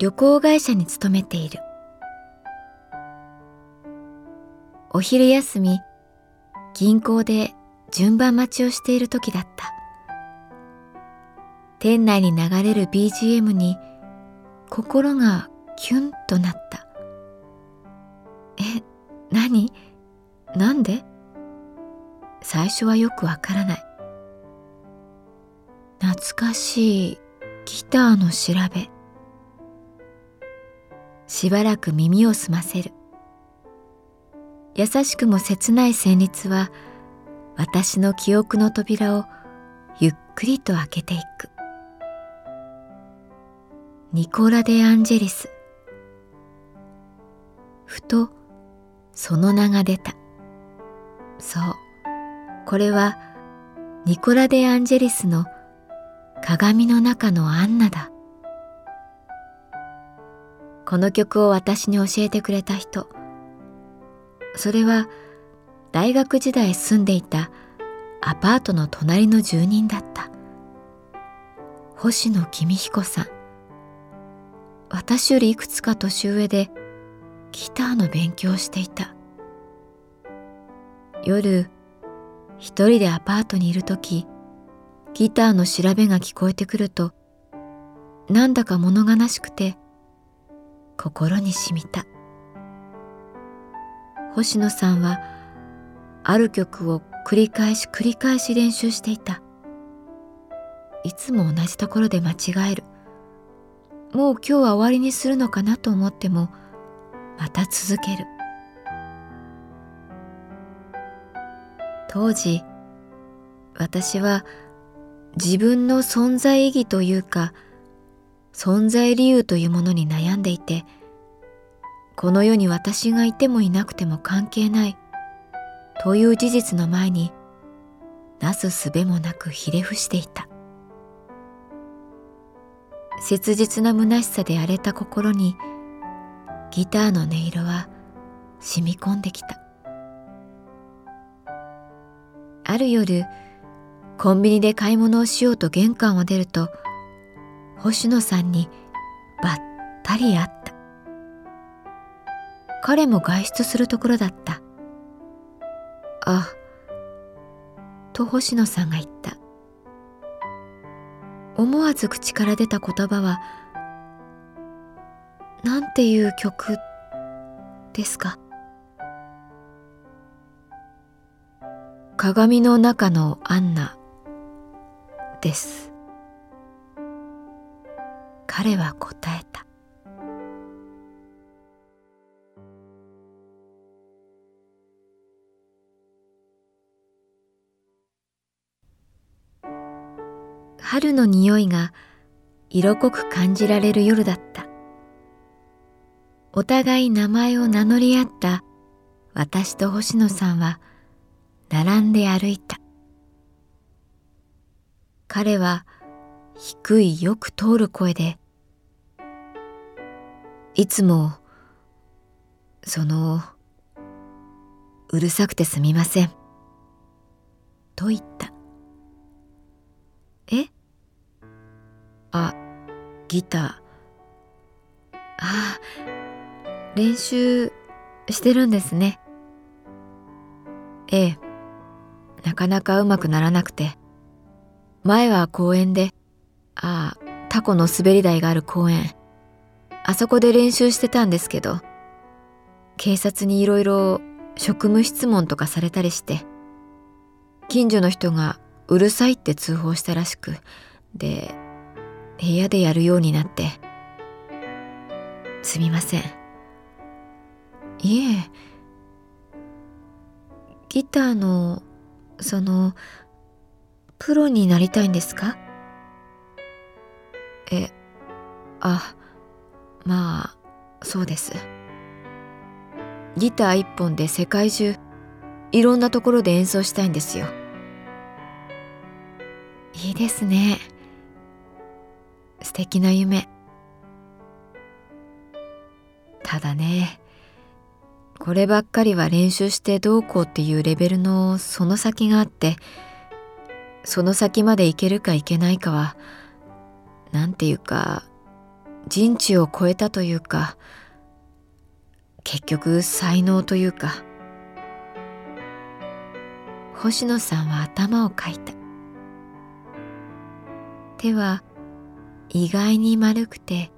旅行会社に勤めている。お昼休み銀行で順番待ちをしている時だった。店内に流れる BGM に心がキュンとなった。え何？なんで？最初はよくわからない。懐かしいギターの調べ。しばらく耳を澄ませる。優しくも切ない旋律は私の記憶の扉をゆっくりと開けていく。ニコラ・デ・アンジェリス。ふとその名が出た。そう。これはニコラ・デ・アンジェリスの鏡の中のアンナだ。この曲を私に教えてくれた人。それは大学時代住んでいたアパートの隣の住人だった。星野公彦さん。私よりいくつか年上でギターの勉強をしていた。夜一人でアパートにいる時ギターの調べが聞こえてくるとなんだか物悲しくて心にしみた。星野さんはある曲を繰り返し繰り返し練習していた。いつも同じところで間違える。もう今日は終わりにするのかなと思ってもまた続ける。当時私は自分の存在意義というか存在理由というものに悩んでいてこの世に私がいてもいなくても関係ないという事実の前になすすべもなくひれ伏していた。切実な虚しさで荒れた心にギターの音色は染み込んできた。ある夜コンビニで買い物をしようと玄関を出ると星野さんにばったり会った。彼も外出するところだった。あと星野さんが言った。思わず口から出た言葉は「なんていう曲ですか?」鏡の中のアンナです。彼は答えた。春の匂いが色濃く感じられる夜だった。お互い名前を名乗り合った私と星野さんは並んで歩いた。彼は低いよく通る声でいつもそのうるさくてすみません。と言った。え？あギター。ああ練習してるんですね。ええ。なかなかうまくならなくて。前は公園でああタコの滑り台がある公園。あそこで練習してたんですけど警察にいろいろ職務質問とかされたりして近所の人がうるさいって通報したらしくで部屋でやるようになって。すみません。いえ。ギターのそのプロになりたいんですか？えあまあそうです。ギター一本で世界中いろんなところで演奏したいんですよ。いいですね。素敵な夢。ただねこればっかりは練習してどうこうっていうレベルのその先があってその先までいけるかいけないかは何て言うか人知を超えたというか結局才能というか。星野さんは頭をかいた。手は意外に丸くて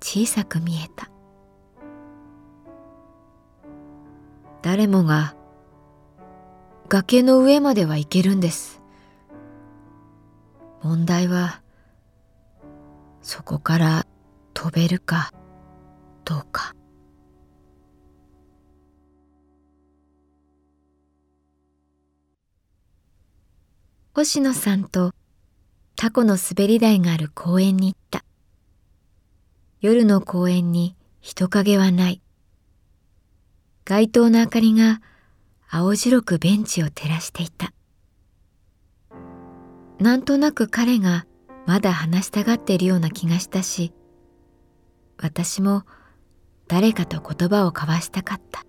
小さく見えた。誰もが崖の上までは行けるんです。問題はそこから飛べるかどうか。星野さんとタコの滑り台がある公園に行った。夜の公園に人影はない。街灯の明かりが青白くベンチを照らしていた。なんとなく彼がまだ話したがっているような気がしたし私も誰かと言葉を交わしたかった。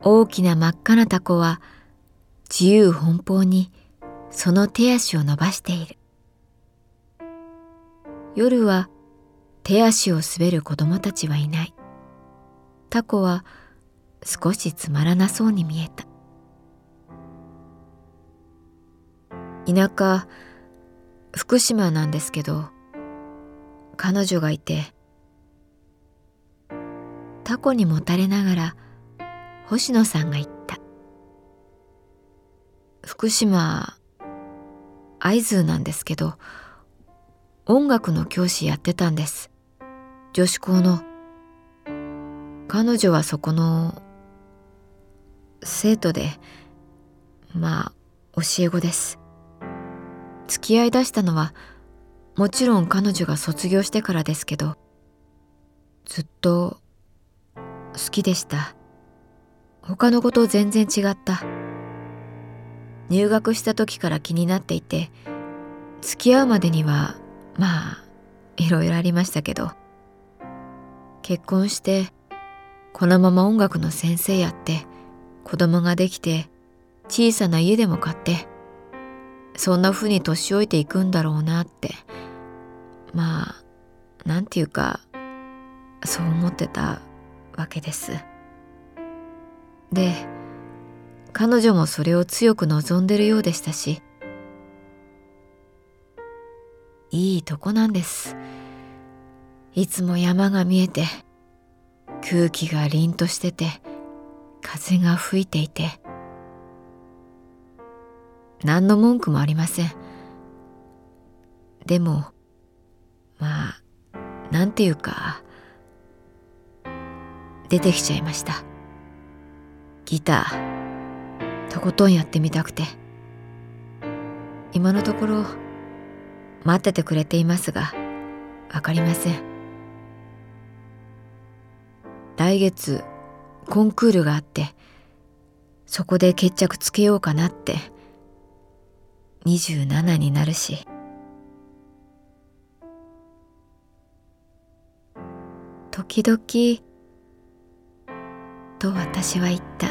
大きな真っ赤なタコは自由奔放にその手足を伸ばしている。夜は手足を滑る子供たちはいない。タコは少しつまらなそうに見えた。田舎福島なんですけど彼女がいてタコにもたれながら星野さんが言った。福島会津なんですけど音楽の教師やってたんです。女子校の。彼女はそこの生徒でまあ教え子です。付き合いだしたのはもちろん彼女が卒業してからですけどずっと好きでした。他のこと全然違った。入学した時から気になっていて付き合うまでにはまあいろいろありましたけど結婚してこのまま音楽の先生やって子供ができて小さな家でも買ってそんな風に年老いていくんだろうなってまあなんていうかそう思ってたわけです。で彼女もそれを強く望んでるようでしたしいいとこなんですいつも山が見えて空気が凛としてて風が吹いていて何の文句もありません。でもまあなんていうか出てきちゃいました。ギターとことんやってみたくて。今のところ待っててくれていますが分かりません。来月コンクールがあってそこで決着つけようかなって。27になるし。時々と私は言った。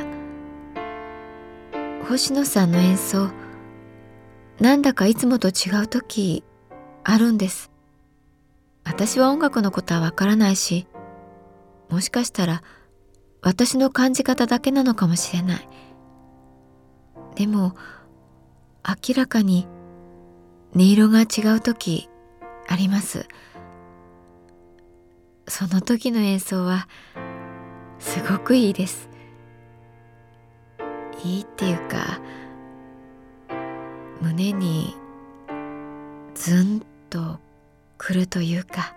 星野さんの演奏なんだかいつもと違う時あるんです。私は音楽のことはわからないしもしかしたら私の感じ方だけなのかもしれない。でも明らかに音色が違う時あります。その時の演奏はすごくいいです。いいっていうか胸にズンとくるというか。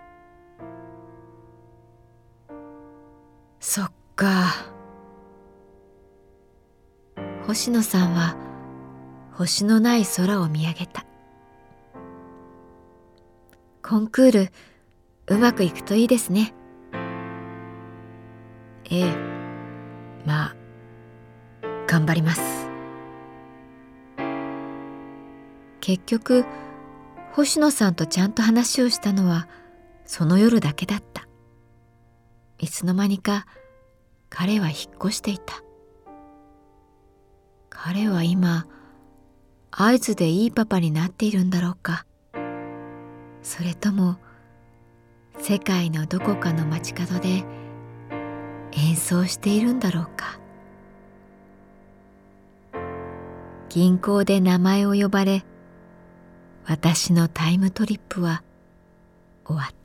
そっか。星野さんは星のない空を見上げた。コンクールうまくいくといいですね。ええ。まあ頑張ります。結局星野さんとちゃんと話をしたのはその夜だけだった。いつの間にか彼は引っ越していた。彼は今合図でいいパパになっているんだろうか。それとも世界のどこかの街角で演奏しているんだろうか。銀行で名前を呼ばれ私のタイムトリップは終わった。